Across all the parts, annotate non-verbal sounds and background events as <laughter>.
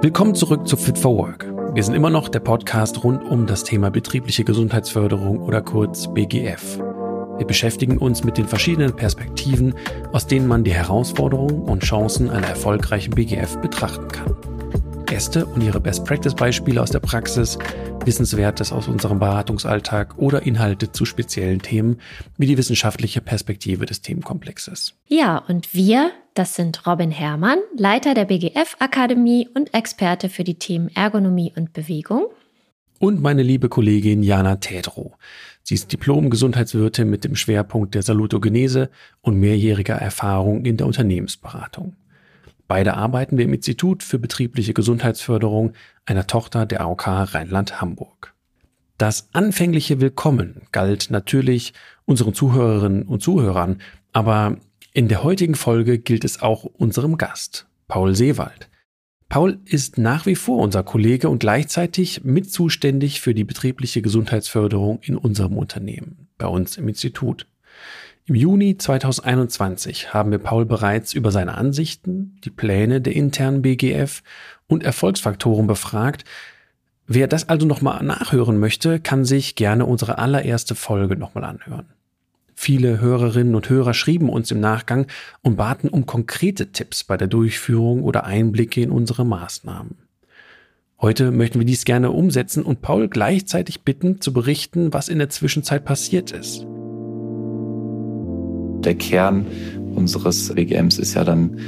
Willkommen zurück zu Fit for Work. Wir sind immer noch der Podcast rund um das Thema betriebliche Gesundheitsförderung oder kurz BGF. Wir beschäftigen uns mit den verschiedenen Perspektiven, aus denen man die Herausforderungen und Chancen einer erfolgreichen BGF betrachten kann. Gäste und ihre Best-Practice-Beispiele aus der Praxis, Wissenswertes aus unserem Beratungsalltag oder Inhalte zu speziellen Themen wie die wissenschaftliche Perspektive des Themenkomplexes. Ja, und wir, das sind Robin Herrmann, Leiter der BGF-Akademie und Experte für die Themen Ergonomie und Bewegung. Und meine liebe Kollegin Jana Tedro. Sie ist Diplom-Gesundheitswirtin mit dem Schwerpunkt der Salutogenese und mehrjähriger Erfahrung in der Unternehmensberatung. Beide arbeiten wir im Institut für betriebliche Gesundheitsförderung, einer Tochter der AOK Rheinland-Hamburg. Das anfängliche Willkommen galt natürlich unseren Zuhörerinnen und Zuhörern, aber in der heutigen Folge gilt es auch unserem Gast, Paul Seewald. Paul ist nach wie vor unser Kollege und gleichzeitig mit zuständig für die betriebliche Gesundheitsförderung in unserem Unternehmen, bei uns im Institut. Im Juni 2021 haben wir Paul bereits über seine Ansichten, die Pläne der internen BGF und Erfolgsfaktoren befragt. Wer das also nochmal nachhören möchte, kann sich gerne unsere allererste Folge nochmal anhören. Viele Hörerinnen und Hörer schrieben uns im Nachgang und baten um konkrete Tipps bei der Durchführung oder Einblicke in unsere Maßnahmen. Heute möchten wir dies gerne umsetzen und Paul gleichzeitig bitten, zu berichten, was in der Zwischenzeit passiert ist der Kern unseres WGMs ist ja dann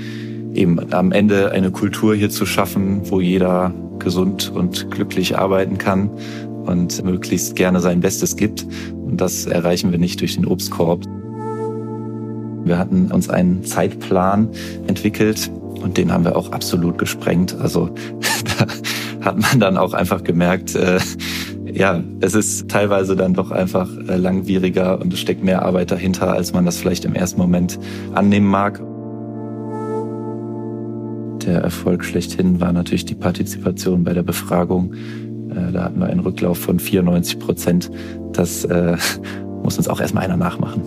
eben am Ende eine Kultur hier zu schaffen, wo jeder gesund und glücklich arbeiten kann und möglichst gerne sein Bestes gibt. Und das erreichen wir nicht durch den Obstkorb. Wir hatten uns einen Zeitplan entwickelt und den haben wir auch absolut gesprengt. Also <laughs> da hat man dann auch einfach gemerkt, äh, ja, es ist teilweise dann doch einfach äh, langwieriger und es steckt mehr Arbeit dahinter, als man das vielleicht im ersten Moment annehmen mag. Der Erfolg schlechthin war natürlich die Partizipation bei der Befragung. Äh, da hatten wir einen Rücklauf von 94 Prozent. Das äh, <laughs> muss uns auch erstmal einer nachmachen.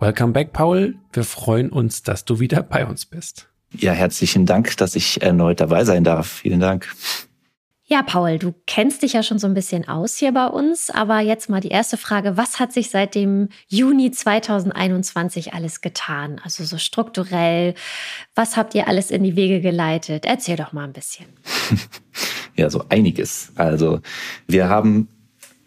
Welcome back, Paul. Wir freuen uns, dass du wieder bei uns bist. Ja, herzlichen Dank, dass ich erneut dabei sein darf. Vielen Dank. Ja, Paul, du kennst dich ja schon so ein bisschen aus hier bei uns, aber jetzt mal die erste Frage, was hat sich seit dem Juni 2021 alles getan? Also so strukturell, was habt ihr alles in die Wege geleitet? Erzähl doch mal ein bisschen. <laughs> ja, so einiges. Also wir haben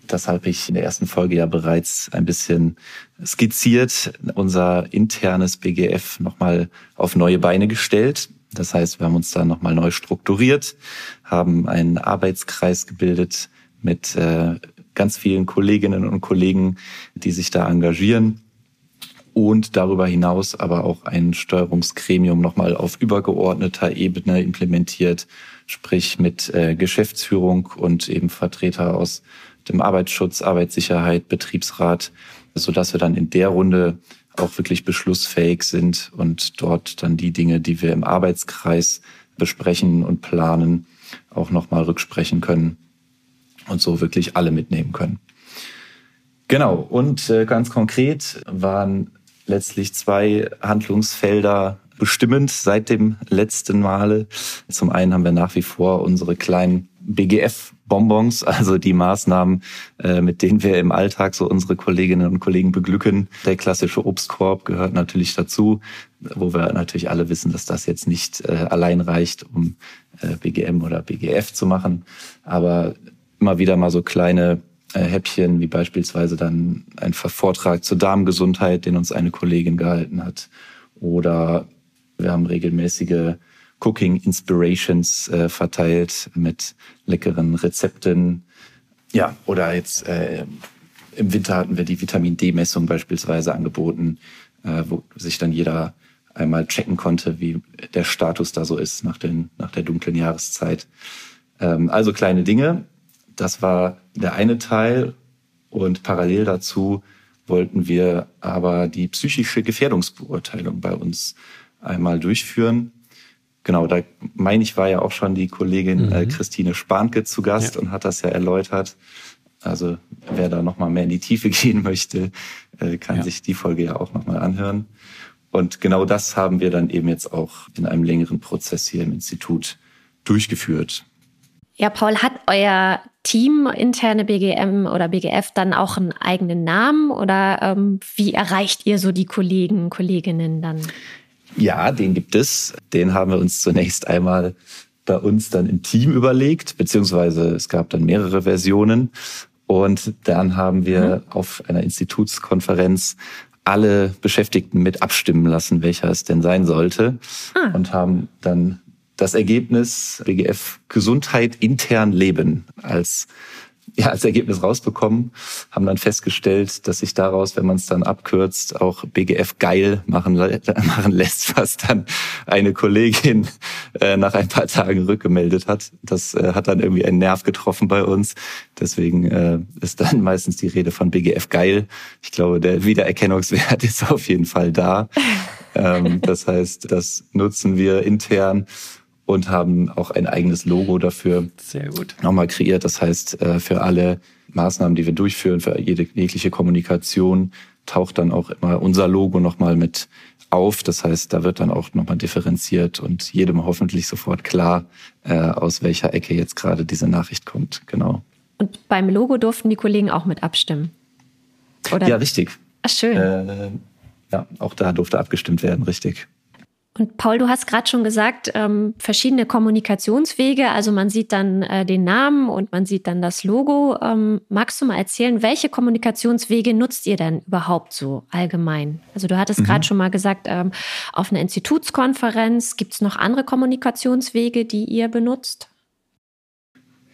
das habe ich in der ersten Folge ja bereits ein bisschen skizziert, unser internes BGF nochmal auf neue Beine gestellt. Das heißt, wir haben uns da nochmal neu strukturiert, haben einen Arbeitskreis gebildet mit äh, ganz vielen Kolleginnen und Kollegen, die sich da engagieren und darüber hinaus aber auch ein Steuerungsgremium nochmal auf übergeordneter Ebene implementiert, sprich mit äh, Geschäftsführung und eben Vertreter aus dem Arbeitsschutz, Arbeitssicherheit, Betriebsrat, so dass wir dann in der Runde auch wirklich beschlussfähig sind und dort dann die Dinge, die wir im Arbeitskreis besprechen und planen, auch nochmal rücksprechen können und so wirklich alle mitnehmen können. Genau, und äh, ganz konkret waren letztlich zwei Handlungsfelder bestimmend seit dem letzten Male. Zum einen haben wir nach wie vor unsere kleinen BGF-Bonbons, also die Maßnahmen, äh, mit denen wir im Alltag so unsere Kolleginnen und Kollegen beglücken. Der klassische Obstkorb gehört natürlich dazu, wo wir natürlich alle wissen, dass das jetzt nicht äh, allein reicht, um äh, BGM oder BGF zu machen. Aber immer wieder mal so kleine Häppchen, wie beispielsweise dann ein Vortrag zur Darmgesundheit, den uns eine Kollegin gehalten hat. Oder wir haben regelmäßige Cooking Inspirations äh, verteilt mit leckeren Rezepten. Ja, oder jetzt äh, im Winter hatten wir die Vitamin D-Messung beispielsweise angeboten, äh, wo sich dann jeder einmal checken konnte, wie der Status da so ist nach, den, nach der dunklen Jahreszeit. Ähm, also kleine Dinge. Das war der eine Teil. Und parallel dazu wollten wir aber die psychische Gefährdungsbeurteilung bei uns einmal durchführen. Genau, da meine ich, war ja auch schon die Kollegin äh, mhm. äh, Christine Spahnke zu Gast ja. und hat das ja erläutert. Also wer da nochmal mehr in die Tiefe <laughs> gehen möchte, äh, kann ja. sich die Folge ja auch nochmal anhören. Und genau das haben wir dann eben jetzt auch in einem längeren Prozess hier im Institut durchgeführt. Ja, Paul, hat euer Team, interne BGM oder BGF, dann auch einen eigenen Namen oder ähm, wie erreicht ihr so die Kollegen, Kolleginnen dann? Ja, den gibt es. Den haben wir uns zunächst einmal bei uns dann im Team überlegt, beziehungsweise es gab dann mehrere Versionen. Und dann haben wir mhm. auf einer Institutskonferenz alle Beschäftigten mit abstimmen lassen, welcher es denn sein sollte. Ah. Und haben dann das Ergebnis BGF Gesundheit intern leben als <laughs> ja, als Ergebnis rausbekommen, haben dann festgestellt, dass sich daraus, wenn man es dann abkürzt, auch BGF geil machen, <laughs> machen lässt, was dann eine Kollegin äh, nach ein paar Tagen rückgemeldet hat. Das äh, hat dann irgendwie einen Nerv getroffen bei uns. Deswegen äh, ist dann <laughs> meistens die Rede von BGF geil. Ich glaube, der Wiedererkennungswert ist auf jeden Fall da. ähm, das heißt, das nutzen wir intern und haben auch ein eigenes Logo dafür Sehr gut. nochmal kreiert. Das heißt, äh, für alle Maßnahmen, die wir durchführen, für jede jegliche Kommunikation taucht dann auch immer unser Logo nochmal mit auf. Das heißt, da wird dann auch nochmal differenziert und jedem hoffentlich sofort klar, äh, aus welcher Ecke jetzt gerade diese Nachricht kommt. Genau. Und beim Logo durften die Kollegen auch mit abstimmen? Oder? Ja, richtig. Ach, schön. Äh, ja, auch da durfte abgestimmt werden, richtig. Und Paul, du hast gerade schon gesagt, ähm, verschiedene Kommunikationswege. Also man sieht dann äh, den Namen und man sieht dann das Logo. Ähm, magst du mal erzählen, welche Kommunikationswege nutzt ihr denn überhaupt so allgemein? Also du hattest mhm. gerade schon mal gesagt, ähm, auf einer Institutskonferenz gibt es noch andere Kommunikationswege, die ihr benutzt?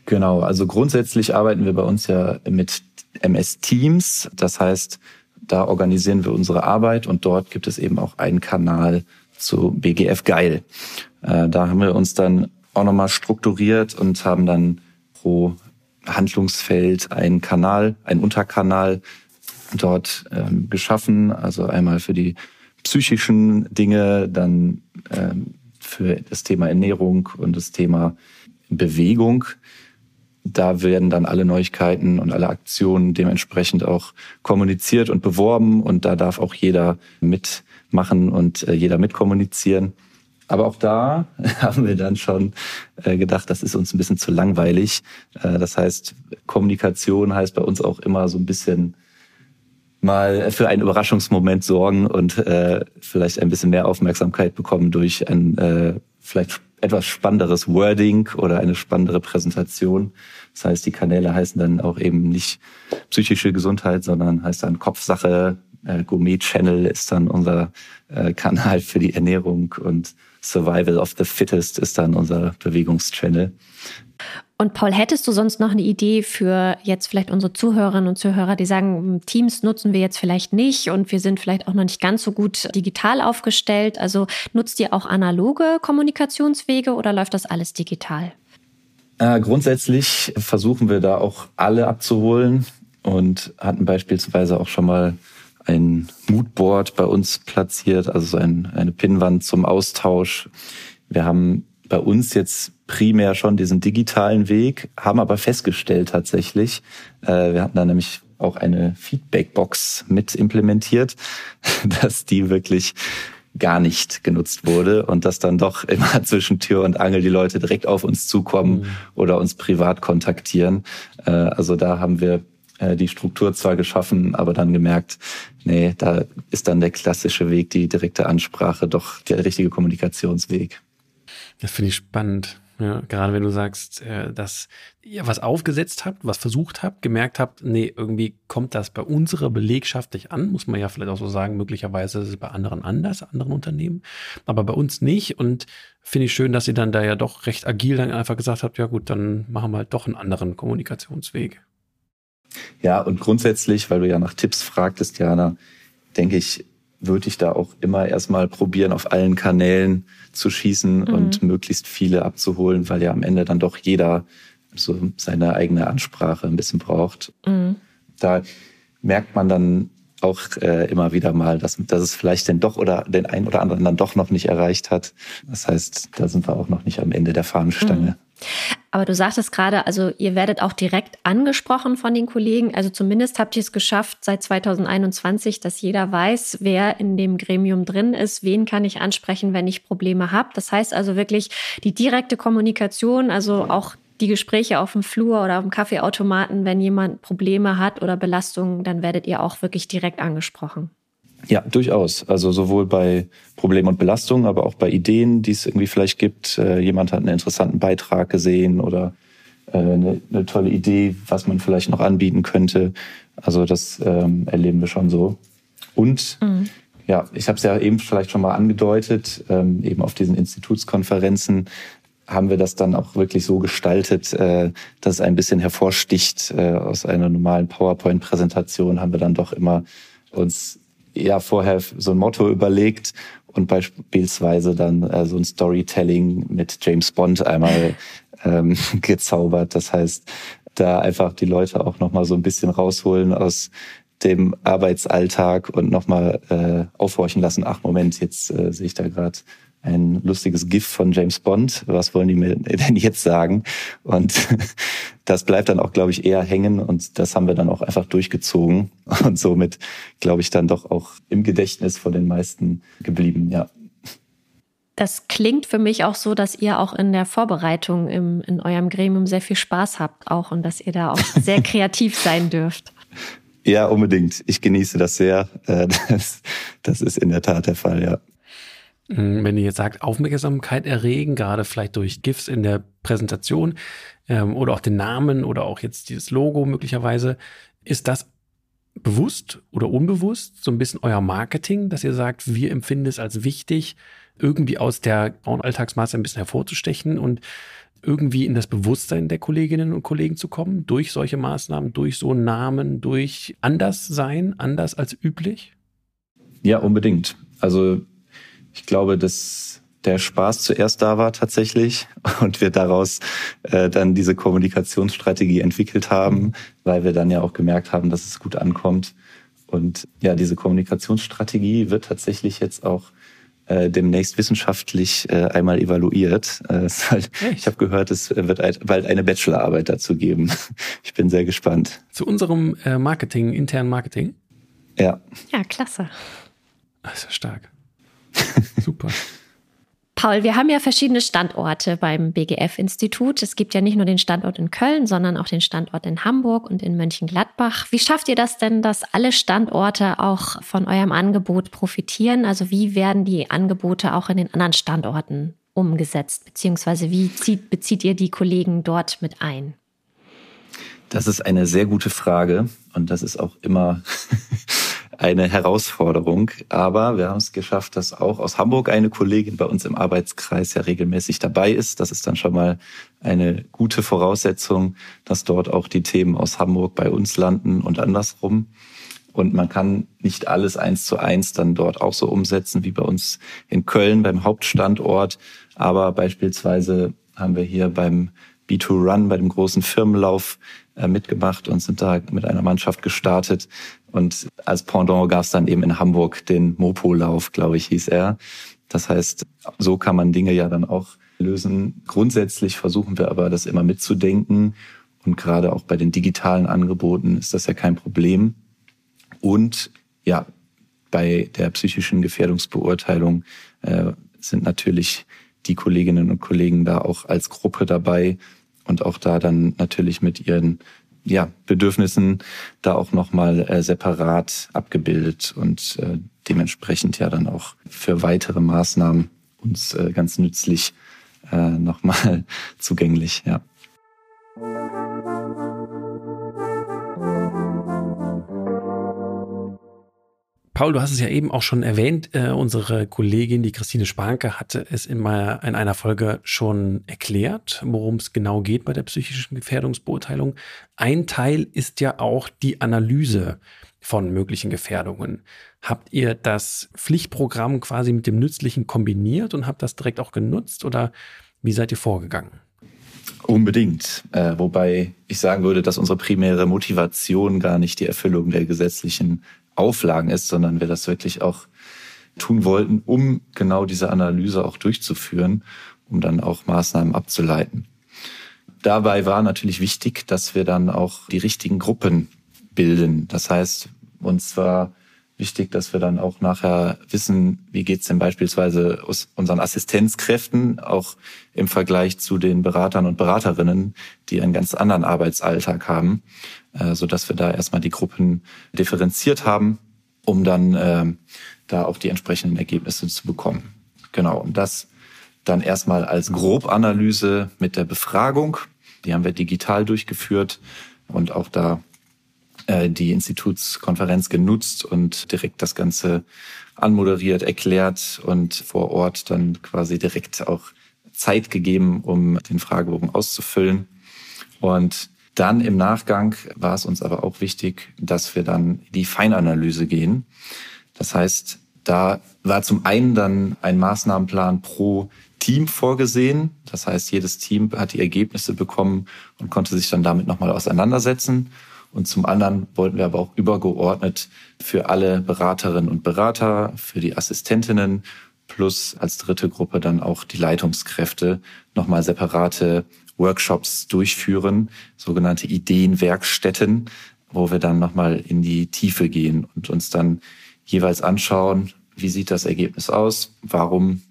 Genau, also grundsätzlich arbeiten wir bei uns ja mit MS Teams. Das heißt, da organisieren wir unsere Arbeit und dort gibt es eben auch einen Kanal zu BGF Geil. Äh, da haben wir uns dann auch nochmal strukturiert und haben dann pro Handlungsfeld einen Kanal, einen Unterkanal dort ähm, geschaffen. Also einmal für die psychischen Dinge, dann ähm, für das Thema Ernährung und das Thema Bewegung. Da werden dann alle Neuigkeiten und alle Aktionen dementsprechend auch kommuniziert und beworben und da darf auch jeder mit machen und äh, jeder mitkommunizieren. Aber auch da <laughs> haben wir dann schon äh, gedacht, das ist uns ein bisschen zu langweilig. Äh, das heißt, Kommunikation heißt bei uns auch immer so ein bisschen mal für einen Überraschungsmoment sorgen und äh, vielleicht ein bisschen mehr Aufmerksamkeit bekommen durch ein äh, vielleicht etwas spannenderes Wording oder eine spannendere Präsentation. Das heißt, die Kanäle heißen dann auch eben nicht psychische Gesundheit, sondern heißt dann Kopfsache, äh, Gourmet Channel ist dann unser äh, Kanal für die Ernährung und Survival of the Fittest ist dann unser Bewegungschannel. Und Paul, hättest du sonst noch eine Idee für jetzt vielleicht unsere Zuhörerinnen und Zuhörer, die sagen, Teams nutzen wir jetzt vielleicht nicht und wir sind vielleicht auch noch nicht ganz so gut digital aufgestellt. Also nutzt ihr auch analoge Kommunikationswege oder läuft das alles digital? Äh, grundsätzlich versuchen wir da auch alle abzuholen und hatten beispielsweise auch schon mal ein Moodboard bei uns platziert, also so ein, eine Pinnwand zum Austausch. Wir haben bei uns jetzt primär schon diesen digitalen Weg, haben aber festgestellt tatsächlich, äh, wir hatten da nämlich auch eine Feedbackbox mit implementiert, <laughs> dass die wirklich gar nicht genutzt wurde und dass dann doch immer <laughs> zwischen Tür und Angel die Leute direkt auf uns zukommen mhm. oder uns privat kontaktieren. Äh, also da haben wir die Struktur zwar geschaffen, aber dann gemerkt, nee, da ist dann der klassische Weg, die direkte Ansprache, doch der richtige Kommunikationsweg. Das finde ich spannend. Ja, gerade wenn du sagst, äh, dass ihr was aufgesetzt habt, was versucht habt, gemerkt habt, nee, irgendwie kommt das bei unserer Belegschaft nicht an, muss man ja vielleicht auch so sagen, möglicherweise ist es bei anderen anders, anderen Unternehmen, aber bei uns nicht und finde ich schön, dass ihr dann da ja doch recht agil dann einfach gesagt habt, ja gut, dann machen wir halt doch einen anderen Kommunikationsweg. Ja, und grundsätzlich, weil du ja nach Tipps fragtest, Jana, denke ich, würde ich da auch immer erstmal probieren, auf allen Kanälen zu schießen mhm. und möglichst viele abzuholen, weil ja am Ende dann doch jeder so seine eigene Ansprache ein bisschen braucht. Mhm. Da merkt man dann auch äh, immer wieder mal, dass, dass es vielleicht den doch oder den einen oder anderen dann doch noch nicht erreicht hat. Das heißt, da sind wir auch noch nicht am Ende der Fahnenstange. Mhm. Aber du sagtest gerade, also ihr werdet auch direkt angesprochen von den Kollegen. Also zumindest habt ihr es geschafft seit 2021, dass jeder weiß, wer in dem Gremium drin ist, wen kann ich ansprechen, wenn ich Probleme habe. Das heißt also wirklich die direkte Kommunikation, also auch die Gespräche auf dem Flur oder auf dem Kaffeeautomaten, wenn jemand Probleme hat oder Belastungen, dann werdet ihr auch wirklich direkt angesprochen. Ja, durchaus. Also sowohl bei Problemen und Belastungen, aber auch bei Ideen, die es irgendwie vielleicht gibt. Äh, jemand hat einen interessanten Beitrag gesehen oder äh, eine, eine, tolle Idee, was man vielleicht noch anbieten könnte. Also das ähm, erleben wir schon so. Und mhm. ja, ich habe es ja eben vielleicht schon mal angedeutet, ähm, eben auf diesen Institutskonferenzen haben wir das dann auch wirklich so gestaltet, äh, dass es ein bisschen hervorsticht. Äh, aus einer normalen PowerPoint-Präsentation haben wir dann doch immer uns ja vorher so ein Motto überlegt und beispielsweise dann äh, so ein Storytelling mit James Bond einmal <laughs> ähm, <laughs> gezaubert. Das heißt, da einfach die Leute auch nochmal so ein bisschen rausholen aus dem Arbeitsalltag und nochmal äh, aufhorchen lassen. Ach Moment, jetzt äh, sehe ich da gerade ein lustiges GIF von James Bond. Was wollen die mir denn jetzt sagen? Und <laughs> das bleibt dann auch, glaube ich, eher hängen und das haben wir dann auch einfach durchgezogen <laughs> und somit, glaube ich, dann doch auch im Gedächtnis von den meisten geblieben, ja. Das klingt für mich auch so, dass ihr auch in der Vorbereitung im, in eurem Gremium sehr viel Spaß habt auch und dass ihr da auch <laughs> sehr kreativ sein dürft. Ja, unbedingt. Ich genieße das sehr. Äh, das, das ist in der Tat der Fall, ja. Hm, wenn ihr jetzt sagt, Aufmerksamkeit erregen, gerade vielleicht durch GIFs in der Präsentation ähm, oder auch den Namen oder auch jetzt dieses Logo möglicherweise, ist das bewusst oder unbewusst so ein bisschen euer Marketing, dass ihr sagt, wir empfinden es als wichtig, irgendwie aus der grauen Alltagsmasse ein bisschen hervorzustechen und irgendwie in das Bewusstsein der Kolleginnen und Kollegen zu kommen, durch solche Maßnahmen, durch so einen Namen, durch anders sein, anders als üblich? Ja, unbedingt. Also ich glaube, dass der Spaß zuerst da war tatsächlich <laughs> und wir daraus äh, dann diese Kommunikationsstrategie entwickelt haben, weil wir dann ja auch gemerkt haben, dass es gut ankommt. Und ja, diese Kommunikationsstrategie wird tatsächlich jetzt auch äh, demnächst wissenschaftlich äh, einmal evaluiert. Äh, <laughs> halt, ich habe gehört, es wird bald eine Bachelorarbeit dazu geben. <laughs> Ich bin sehr gespannt. Zu unserem äh, Marketing, internen Marketing? Ja. Ja, klasse. Das ist ja stark. Super. Paul, wir haben ja verschiedene Standorte beim BGF-Institut. Es gibt ja nicht nur den Standort in Köln, sondern auch den Standort in Hamburg und in Mönchengladbach. Wie schafft ihr das denn, dass alle Standorte auch von eurem Angebot profitieren? Also wie werden die Angebote auch in den anderen Standorten umgesetzt? Beziehungsweise wie zieht, bezieht ihr die Kollegen dort mit ein? Das ist eine sehr gute Frage und das ist auch immer eine Herausforderung. Aber wir haben es geschafft, dass auch aus Hamburg eine Kollegin bei uns im Arbeitskreis ja regelmäßig dabei ist. Das ist dann schon mal eine gute Voraussetzung, dass dort auch die Themen aus Hamburg bei uns landen und andersrum. Und man kann nicht alles eins zu eins dann dort auch so umsetzen wie bei uns in Köln beim Hauptstandort. Aber beispielsweise haben wir hier beim B2Run, bei dem großen Firmenlauf mitgemacht und sind da mit einer Mannschaft gestartet. Und als Pendant gab es dann eben in Hamburg den Mopo-Lauf, glaube ich, hieß er. Das heißt, so kann man Dinge ja dann auch lösen. Grundsätzlich versuchen wir aber, das immer mitzudenken. Und gerade auch bei den digitalen Angeboten ist das ja kein Problem. Und ja, bei der psychischen Gefährdungsbeurteilung äh, sind natürlich die Kolleginnen und Kollegen da auch als Gruppe dabei und auch da dann natürlich mit ihren ja, Bedürfnissen da auch nochmal äh, separat abgebildet und äh, dementsprechend ja dann auch für weitere Maßnahmen uns äh, ganz nützlich äh, nochmal <laughs> zugänglich, ja. Paul, du hast es ja eben auch schon erwähnt. Äh, unsere Kollegin, die Christine Spanke, hatte es in, mal, in einer Folge schon erklärt, worum es genau geht bei der psychischen Gefährdungsbeurteilung. Ein Teil ist ja auch die Analyse von möglichen Gefährdungen. Habt ihr das Pflichtprogramm quasi mit dem Nützlichen kombiniert und habt das direkt auch genutzt oder wie seid ihr vorgegangen? Unbedingt. Äh, wobei ich sagen würde, dass unsere primäre Motivation gar nicht die Erfüllung der gesetzlichen Auflagen ist, sondern wir das wirklich auch tun wollten, um genau diese Analyse auch durchzuführen, um dann auch Maßnahmen abzuleiten. dabei war natürlich wichtig, dass wir dann auch die richtigen Gruppen bilden. Das heißt, uns war wichtig, dass wir dann auch nachher wissen, wie geht's denn beispielsweise aus unseren Assistenzkräften, auch im Vergleich zu den Beratern und Beraterinnen, die einen ganz anderen Arbeitsalltag haben, äh, so dass wir da erstmal die Gruppen differenziert haben, um dann äh, da auch die entsprechenden Ergebnisse zu bekommen. Genau, und das dann erstmal als Grobanalyse mit der Befragung. Die haben wir digital durchgeführt und auch da die Institutskonferenz genutzt und direkt das Ganze anmoderiert, erklärt und vor Ort dann quasi direkt auch Zeit gegeben, um den Fragebogen auszufüllen. Und dann im Nachgang war es uns aber auch wichtig, dass wir dann die Feinanalyse gehen. Das heißt, da war zum einen dann ein Maßnahmenplan pro Team vorgesehen. Das heißt, jedes Team hat die Ergebnisse bekommen und konnte sich dann damit nochmal auseinandersetzen. Und zum anderen wollten wir aber auch übergeordnet für alle Beraterinnen und Berater, für die Assistentinnen plus als dritte Gruppe dann auch die Leitungskräfte nochmal separate Workshops durchführen, sogenannte Ideenwerkstätten, wo wir dann nochmal in die Tiefe gehen und uns dann jeweils anschauen, wie sieht das Ergebnis aus, warum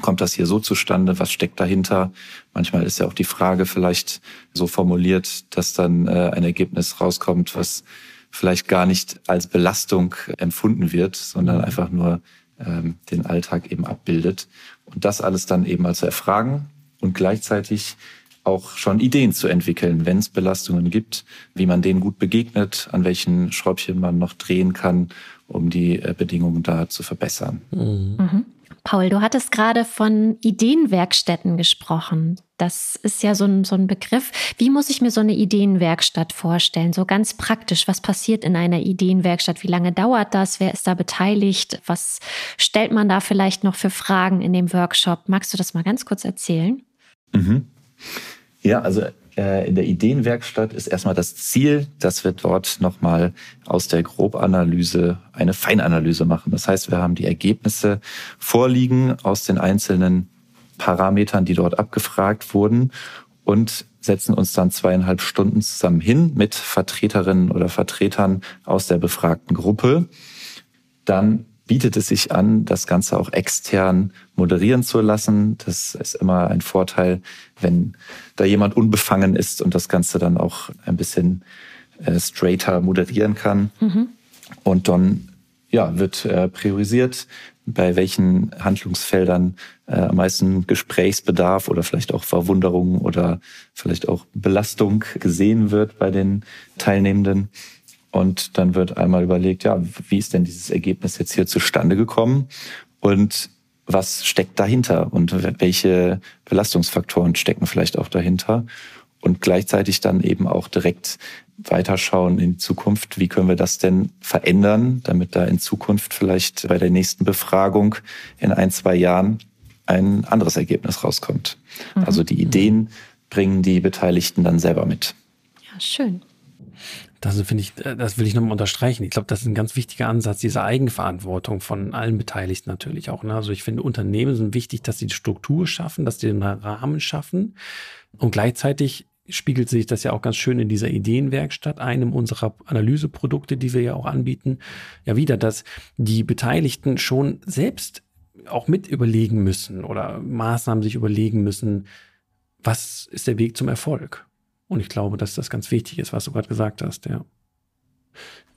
kommt das hier so zustande? Was steckt dahinter? Manchmal ist ja auch die Frage vielleicht so formuliert, dass dann äh, ein Ergebnis rauskommt, was vielleicht gar nicht als Belastung empfunden wird, sondern mhm. einfach nur ähm, den Alltag eben abbildet. Und das alles dann eben mal zu erfragen und gleichzeitig auch schon Ideen zu entwickeln, wenn es Belastungen gibt, wie man denen gut begegnet, an welchen Schräubchen man noch drehen kann, um die äh, Bedingungen da zu verbessern. Mhm. Mhm. Paul, du hattest gerade von Ideenwerkstätten gesprochen. Das ist ja so ein, so ein Begriff. Wie muss ich mir so eine Ideenwerkstatt vorstellen? So ganz praktisch. Was passiert in einer Ideenwerkstatt? Wie lange dauert das? Wer ist da beteiligt? Was stellt man da vielleicht noch für Fragen in dem Workshop? Magst du das mal ganz kurz erzählen? Mhm. Ja, also in der Ideenwerkstatt ist erstmal das Ziel, dass wir dort nochmal aus der Grobanalyse eine Feinanalyse machen. Das heißt, wir haben die Ergebnisse vorliegen aus den einzelnen Parametern, die dort abgefragt wurden und setzen uns dann zweieinhalb Stunden zusammen hin mit Vertreterinnen oder Vertretern aus der befragten Gruppe. Dann bietet es sich an, das Ganze auch extern moderieren zu lassen. Das ist immer ein Vorteil, wenn da jemand unbefangen ist und das Ganze dann auch ein bisschen äh, straighter moderieren kann. Mhm. Und dann ja, wird äh, priorisiert, bei welchen Handlungsfeldern äh, am meisten Gesprächsbedarf oder vielleicht auch Verwunderung oder vielleicht auch Belastung gesehen wird bei den Teilnehmenden. Und dann wird einmal überlegt, ja, wie ist denn dieses Ergebnis jetzt hier zustande gekommen? Und was steckt dahinter? Und welche Belastungsfaktoren stecken vielleicht auch dahinter? Und gleichzeitig dann eben auch direkt weiterschauen in Zukunft. Wie können wir das denn verändern, damit da in Zukunft vielleicht bei der nächsten Befragung in ein, zwei Jahren ein anderes Ergebnis rauskommt? Mhm. Also die Ideen bringen die Beteiligten dann selber mit. Ja, schön. Das finde ich, äh, das will ich nochmal unterstreichen. Ich glaube, das ist ein ganz wichtiger Ansatz, diese Eigenverantwortung von allen Beteiligten natürlich auch. Ne? Also ich finde, Unternehmen sind wichtig, dass sie die Struktur schaffen, dass sie den Rahmen schaffen. Und gleichzeitig spiegelt sich das ja auch ganz schön in dieser Ideenwerkstatt, einem unserer Analyseprodukte, die wir ja auch anbieten, ja wieder, dass die Beteiligten schon selbst auch mit überlegen müssen oder Maßnahmen sich überlegen müssen, was ist der Weg zum Erfolg? Und ich glaube, dass das ganz wichtig ist, was du gerade gesagt hast, ja.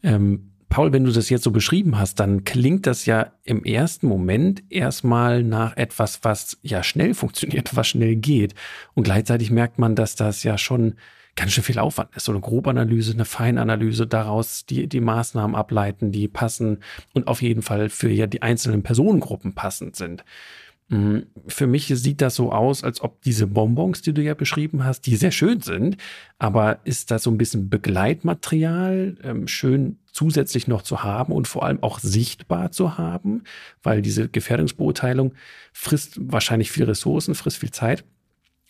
Ähm, Paul, wenn du das jetzt so beschrieben hast, dann klingt das ja im ersten Moment erstmal nach etwas, was ja schnell funktioniert, was schnell geht. Und gleichzeitig merkt man, dass das ja schon ganz schön viel Aufwand ist. So eine Grobanalyse, eine Feinanalyse, daraus die, die Maßnahmen ableiten, die passen und auf jeden Fall für ja die einzelnen Personengruppen passend sind. Mhm. Für mich sieht das so aus, als ob diese Bonbons, die du ja beschrieben hast, die sehr schön sind, aber ist das so ein bisschen Begleitmaterial, ähm, schön zusätzlich noch zu haben und vor allem auch sichtbar zu haben, weil diese Gefährdungsbeurteilung frisst wahrscheinlich viel Ressourcen, frisst viel Zeit.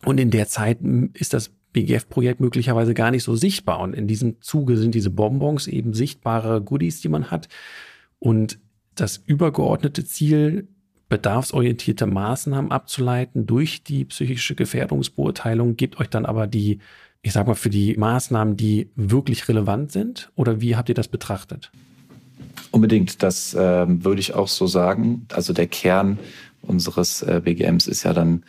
Und in der Zeit ist das BGF-Projekt möglicherweise gar nicht so sichtbar. Und in diesem Zuge sind diese Bonbons eben sichtbare Goodies, die man hat. Und das übergeordnete Ziel bedarfsorientierte Maßnahmen abzuleiten durch die psychische Gefährdungsbeurteilung, gebt euch dann aber die, ich sag mal, für die Maßnahmen, die wirklich relevant sind? Oder wie habt ihr das betrachtet? Unbedingt, das äh, würde ich auch so sagen. Also der Kern unseres äh, BGMs ist ja dann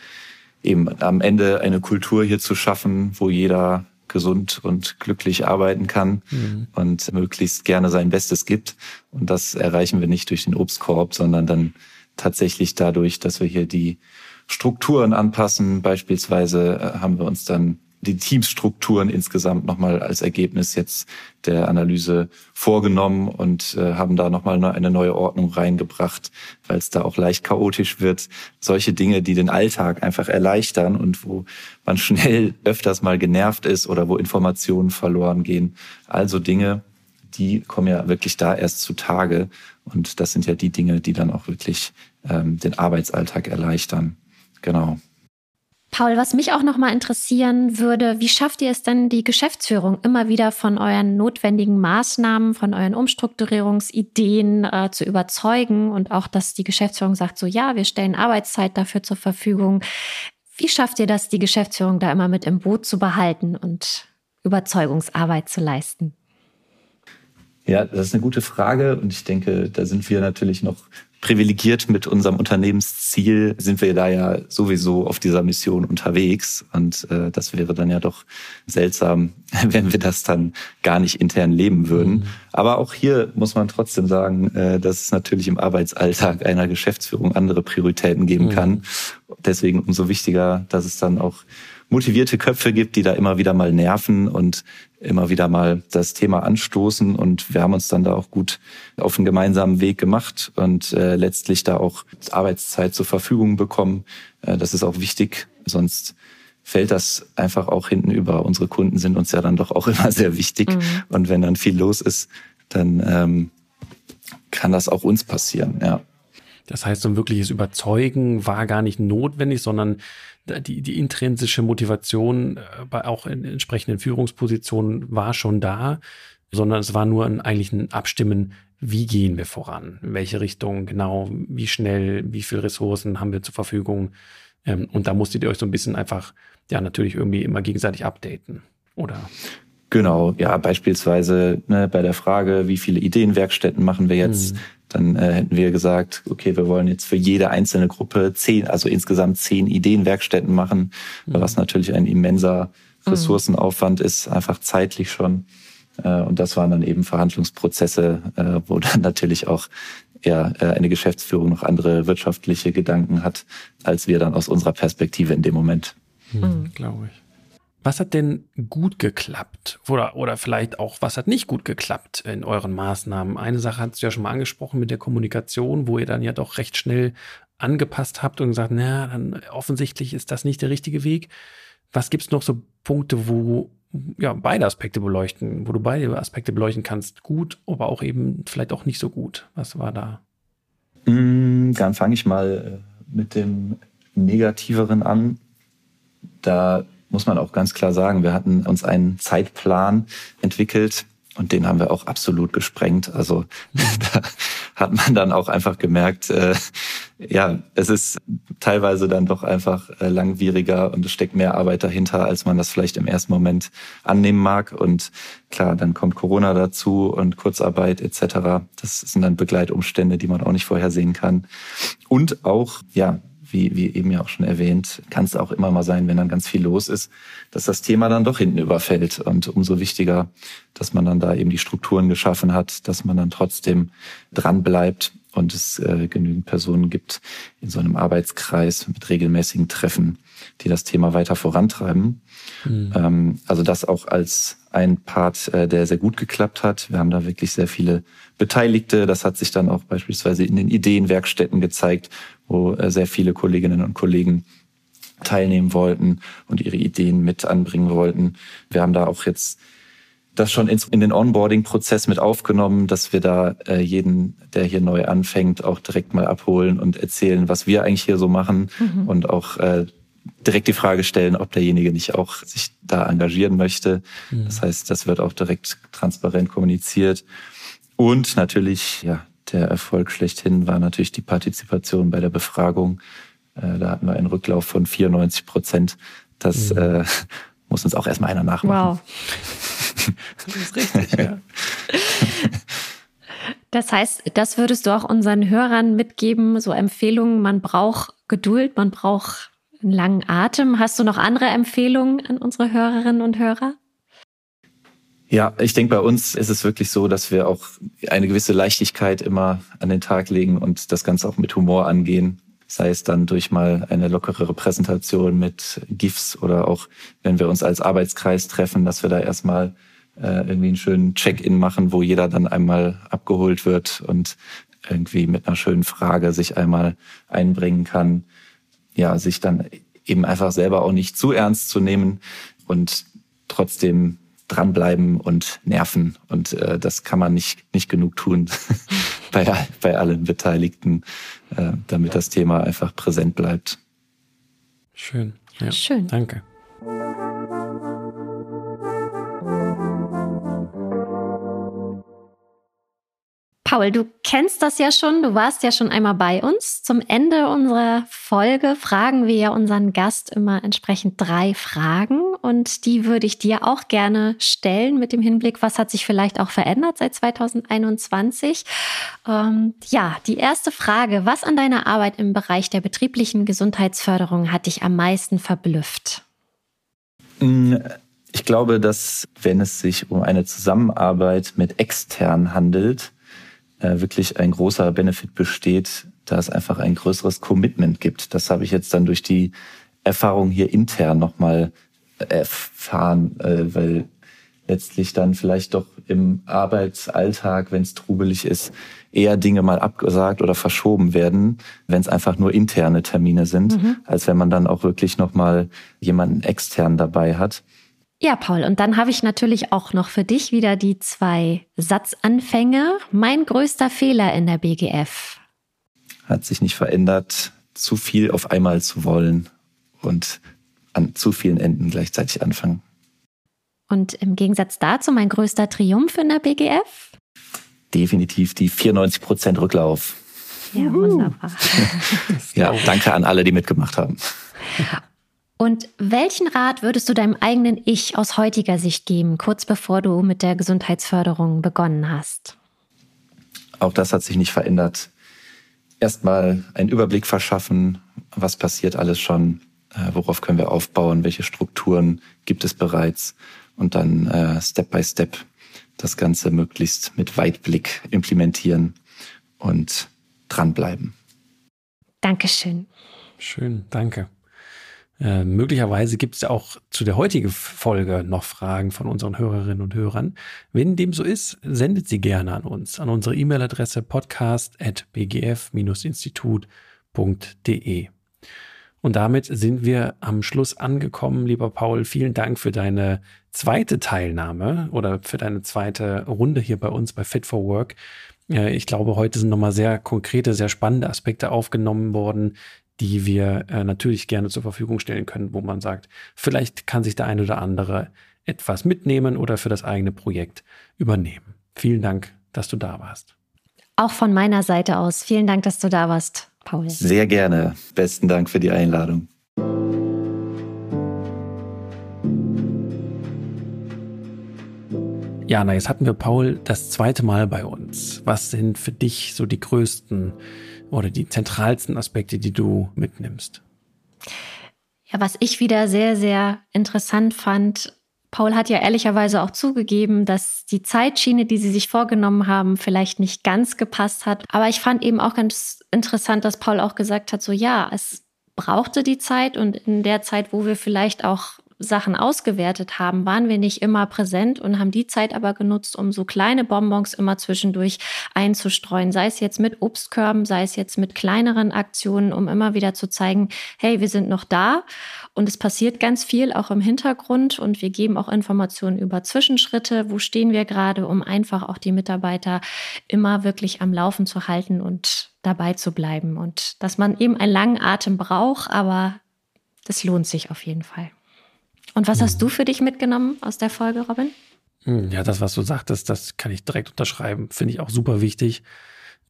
eben am Ende eine Kultur hier zu schaffen, wo jeder gesund und glücklich arbeiten kann mhm. und möglichst gerne sein Bestes gibt. Und das erreichen wir nicht durch den Obstkorb, sondern dann tatsächlich dadurch, dass wir hier die Strukturen anpassen. Beispielsweise äh, haben wir uns dann die Teamstrukturen insgesamt nochmal als Ergebnis jetzt der Analyse vorgenommen und äh, haben da nochmal eine neue Ordnung reingebracht, weil es da auch leicht chaotisch wird. Solche Dinge, die den Alltag einfach erleichtern und wo man schnell öfters mal genervt ist oder wo Informationen verloren gehen. Also Dinge, die kommen ja wirklich da erst zutage. Und das sind ja die Dinge, die dann auch wirklich ähm, den Arbeitsalltag erleichtern. Genau. Paul, was mich auch noch mal interessieren würde, wie schafft ihr es denn, die Geschäftsführung immer wieder von euren notwendigen Maßnahmen, von euren Umstrukturierungsideen äh, zu überzeugen und auch, dass die Geschäftsführung sagt, so ja, wir stellen Arbeitszeit dafür zur Verfügung. Wie schafft ihr das, die Geschäftsführung da immer mit im Boot zu behalten und Überzeugungsarbeit zu leisten? Ja, das ist eine gute Frage und ich denke, da sind wir natürlich noch privilegiert mit unserem Unternehmensziel sind wir da ja sowieso auf dieser Mission unterwegs. Und äh, das wäre dann ja doch seltsam, <laughs> wenn wir das dann gar nicht intern leben würden. Mhm. Aber auch hier muss man trotzdem sagen, äh, dass es natürlich im Arbeitsalltag einer Geschäftsführung andere Prioritäten geben mhm. kann. Deswegen umso wichtiger, dass es dann auch motivierte Köpfe gibt, die da immer wieder mal nerven und immer wieder mal das Thema anstoßen. Und wir haben uns dann da auch gut auf einen gemeinsamen Weg gemacht und äh, letztlich da auch Arbeitszeit zur Verfügung bekommen. Äh, das ist auch wichtig, sonst fällt das einfach auch hinten über. Unsere Kunden sind uns ja dann doch auch <laughs> immer sehr wichtig. Mhm. Und wenn dann viel los ist, dann ähm, kann das auch uns passieren, ja. Das heißt, so ein wirkliches Überzeugen war gar nicht notwendig, sondern die, die intrinsische Motivation äh, bei auch in entsprechenden Führungspositionen war schon da, sondern es war nur ein, eigentlich ein Abstimmen, wie gehen wir voran, in welche Richtung genau, wie schnell, wie viele Ressourcen haben wir zur Verfügung. Ähm, und da musstet ihr euch so ein bisschen einfach, ja, natürlich irgendwie immer gegenseitig updaten, oder? Genau, ja, beispielsweise ne, bei der Frage, wie viele Ideenwerkstätten machen wir jetzt, mhm. dann äh, hätten wir gesagt, okay, wir wollen jetzt für jede einzelne Gruppe zehn, also insgesamt zehn Ideenwerkstätten machen, mhm. was natürlich ein immenser mhm. Ressourcenaufwand ist, einfach zeitlich schon. Äh, und das waren dann eben Verhandlungsprozesse, äh, wo dann natürlich auch ja, äh, eine Geschäftsführung noch andere wirtschaftliche Gedanken hat, als wir dann aus unserer Perspektive in dem Moment. Mhm. Glaube ich. Was hat denn gut geklappt? Oder, oder vielleicht auch, was hat nicht gut geklappt in euren Maßnahmen? Eine Sache hast du ja schon mal angesprochen mit der Kommunikation, wo ihr dann ja doch recht schnell angepasst habt und gesagt, na, dann offensichtlich ist das nicht der richtige Weg. Was gibt's noch so Punkte, wo ja beide Aspekte beleuchten, wo du beide Aspekte beleuchten kannst? Gut, aber auch eben vielleicht auch nicht so gut. Was war da? Mm, dann fange ich mal äh, mit dem Negativeren an. Da muss man auch ganz klar sagen, wir hatten uns einen Zeitplan entwickelt und den haben wir auch absolut gesprengt. Also <laughs> da hat man dann auch einfach gemerkt, äh, ja, es ist teilweise dann doch einfach äh, langwieriger und es steckt mehr Arbeit dahinter, als man das vielleicht im ersten Moment annehmen mag. Und klar, dann kommt Corona dazu und Kurzarbeit etc. Das sind dann Begleitumstände, die man auch nicht vorhersehen kann. Und auch, ja, wie, wie eben ja auch schon erwähnt, kann es auch immer mal sein, wenn dann ganz viel los ist, dass das Thema dann doch hinten überfällt. Und umso wichtiger, dass man dann da eben die Strukturen geschaffen hat, dass man dann trotzdem dran bleibt und es äh, genügend Personen gibt in so einem Arbeitskreis mit regelmäßigen Treffen, die das Thema weiter vorantreiben. Mhm. Ähm, also das auch als ein Part, äh, der sehr gut geklappt hat. Wir haben da wirklich sehr viele Beteiligte. Das hat sich dann auch beispielsweise in den Ideenwerkstätten gezeigt, wo äh, sehr viele Kolleginnen und Kollegen teilnehmen wollten und ihre Ideen mit anbringen wollten. Wir haben da auch jetzt das schon in den Onboarding-Prozess mit aufgenommen, dass wir da äh, jeden, der hier neu anfängt, auch direkt mal abholen und erzählen, was wir eigentlich hier so machen mhm. und auch äh, direkt die Frage stellen, ob derjenige nicht auch sich da engagieren möchte. Mhm. Das heißt, das wird auch direkt transparent kommuniziert. Und natürlich, ja, der Erfolg schlechthin war natürlich die Partizipation bei der Befragung. Äh, da hatten wir einen Rücklauf von 94 Prozent. Das mhm. äh, muss uns auch erstmal einer nachmachen. Wow. <laughs> das ist richtig, ja. Das heißt, das würdest du auch unseren Hörern mitgeben, so Empfehlungen, man braucht Geduld, man braucht einen langen Atem. Hast du noch andere Empfehlungen an unsere Hörerinnen und Hörer? Ja, ich denke, bei uns ist es wirklich so, dass wir auch eine gewisse Leichtigkeit immer an den Tag legen und das Ganze auch mit Humor angehen. Sei es dann durch mal eine lockerere Präsentation mit GIFs oder auch, wenn wir uns als Arbeitskreis treffen, dass wir da erstmal äh, irgendwie einen schönen Check-in machen, wo jeder dann einmal abgeholt wird und irgendwie mit einer schönen Frage sich einmal einbringen kann. Ja, sich dann eben einfach selber auch nicht zu ernst zu nehmen und trotzdem dranbleiben und nerven. Und äh, das kann man nicht, nicht genug tun <laughs> bei, bei allen Beteiligten, äh, damit das Thema einfach präsent bleibt. Schön. Ja. Schön. Danke. Paul, du kennst das ja schon, du warst ja schon einmal bei uns. Zum Ende unserer Folge fragen wir ja unseren Gast immer entsprechend drei Fragen und die würde ich dir auch gerne stellen mit dem Hinblick, was hat sich vielleicht auch verändert seit 2021. Ähm, ja, die erste Frage, was an deiner Arbeit im Bereich der betrieblichen Gesundheitsförderung hat dich am meisten verblüfft? Mm, ich glaube, dass wenn es sich um eine Zusammenarbeit mit extern handelt, wirklich ein großer Benefit besteht, da es einfach ein größeres Commitment gibt. Das habe ich jetzt dann durch die Erfahrung hier intern nochmal erfahren, äh, weil letztlich dann vielleicht doch im Arbeitsalltag, wenn es trubelig ist, eher Dinge mal abgesagt oder verschoben werden, wenn es einfach nur interne Termine sind, mhm. als wenn man dann auch wirklich nochmal jemanden extern dabei hat. Ja, Paul, und dann habe ich natürlich auch noch für dich wieder die zwei Satzanfänge. Mein größter Fehler in der BGF. Hat sich nicht verändert, zu viel auf einmal zu wollen und an zu vielen Enden gleichzeitig anfangen. Und im Gegensatz dazu mein größter Triumph in der BGF? Definitiv die 94 Prozent Rücklauf. Ja, wunderbar. <laughs> ja, danke an alle, die mitgemacht haben. <laughs> Und welchen Rat würdest du deinem eigenen Ich aus heutiger Sicht geben, kurz bevor du mit der Gesundheitsförderung begonnen hast? Auch das hat sich nicht verändert. Erstmal einen Überblick verschaffen, was passiert alles schon, äh, worauf können wir aufbauen, welche Strukturen gibt es bereits und dann äh, Step by Step das Ganze möglichst mit Weitblick implementieren und dranbleiben. Dankeschön. Schön, danke. Äh, möglicherweise gibt es ja auch zu der heutigen Folge noch Fragen von unseren Hörerinnen und Hörern. Wenn dem so ist, sendet sie gerne an uns, an unsere E-Mail-Adresse podcast.bgf-institut.de. Und damit sind wir am Schluss angekommen, lieber Paul. Vielen Dank für deine zweite Teilnahme oder für deine zweite Runde hier bei uns bei Fit for Work. Ich glaube, heute sind nochmal sehr konkrete, sehr spannende Aspekte aufgenommen worden, die wir äh, natürlich gerne zur Verfügung stellen können, wo man sagt, vielleicht kann sich der eine oder andere etwas mitnehmen oder für das eigene Projekt übernehmen. Vielen Dank, dass du da warst. Auch von meiner Seite aus, vielen Dank, dass du da warst, Paul. Sehr gerne. Besten Dank für die Einladung. Jana, jetzt hatten wir Paul das zweite Mal bei uns. Was sind für dich so die größten oder die zentralsten Aspekte, die du mitnimmst? Ja, was ich wieder sehr, sehr interessant fand, Paul hat ja ehrlicherweise auch zugegeben, dass die Zeitschiene, die sie sich vorgenommen haben, vielleicht nicht ganz gepasst hat. Aber ich fand eben auch ganz interessant, dass Paul auch gesagt hat, so ja, es brauchte die Zeit und in der Zeit, wo wir vielleicht auch Sachen ausgewertet haben, waren wir nicht immer präsent und haben die Zeit aber genutzt, um so kleine Bonbons immer zwischendurch einzustreuen, sei es jetzt mit Obstkörben, sei es jetzt mit kleineren Aktionen, um immer wieder zu zeigen, hey, wir sind noch da. Und es passiert ganz viel auch im Hintergrund und wir geben auch Informationen über Zwischenschritte, wo stehen wir gerade, um einfach auch die Mitarbeiter immer wirklich am Laufen zu halten und dabei zu bleiben? Und dass man eben einen langen Atem braucht, aber das lohnt sich auf jeden Fall. Und was hast du für dich mitgenommen aus der Folge, Robin? Hm, ja, das, was du sagtest, das kann ich direkt unterschreiben. Finde ich auch super wichtig.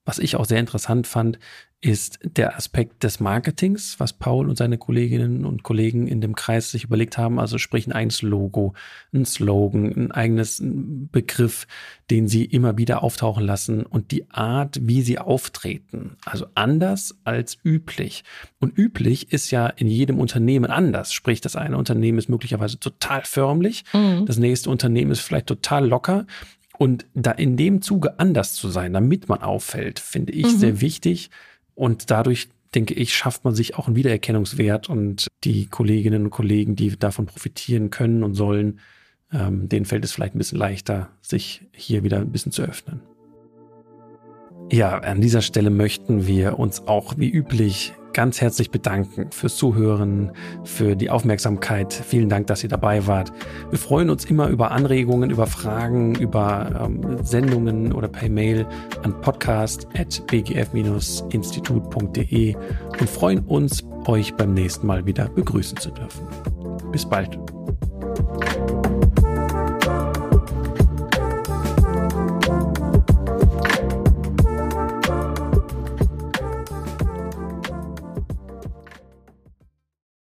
Was ich auch sehr interessant fand, ist der Aspekt des Marketings, was Paul und seine Kolleginnen und Kollegen in dem Kreis sich überlegt haben. Also sprich ein eigenes Logo, ein Slogan, ein eigenes Begriff, den sie immer wieder auftauchen lassen und die Art, wie sie auftreten. Also anders als üblich. Und üblich ist ja in jedem Unternehmen anders. Sprich, das eine Unternehmen ist möglicherweise total förmlich, mhm. das nächste Unternehmen ist vielleicht total locker. Und da in dem Zuge anders zu sein, damit man auffällt, finde ich mhm. sehr wichtig. Und dadurch, denke ich, schafft man sich auch einen Wiedererkennungswert und die Kolleginnen und Kollegen, die davon profitieren können und sollen, ähm, denen fällt es vielleicht ein bisschen leichter, sich hier wieder ein bisschen zu öffnen. Ja, an dieser Stelle möchten wir uns auch wie üblich ganz herzlich bedanken fürs Zuhören, für die Aufmerksamkeit. Vielen Dank, dass ihr dabei wart. Wir freuen uns immer über Anregungen, über Fragen, über ähm, Sendungen oder per Mail an podcast.bgf-institut.de und freuen uns, euch beim nächsten Mal wieder begrüßen zu dürfen. Bis bald.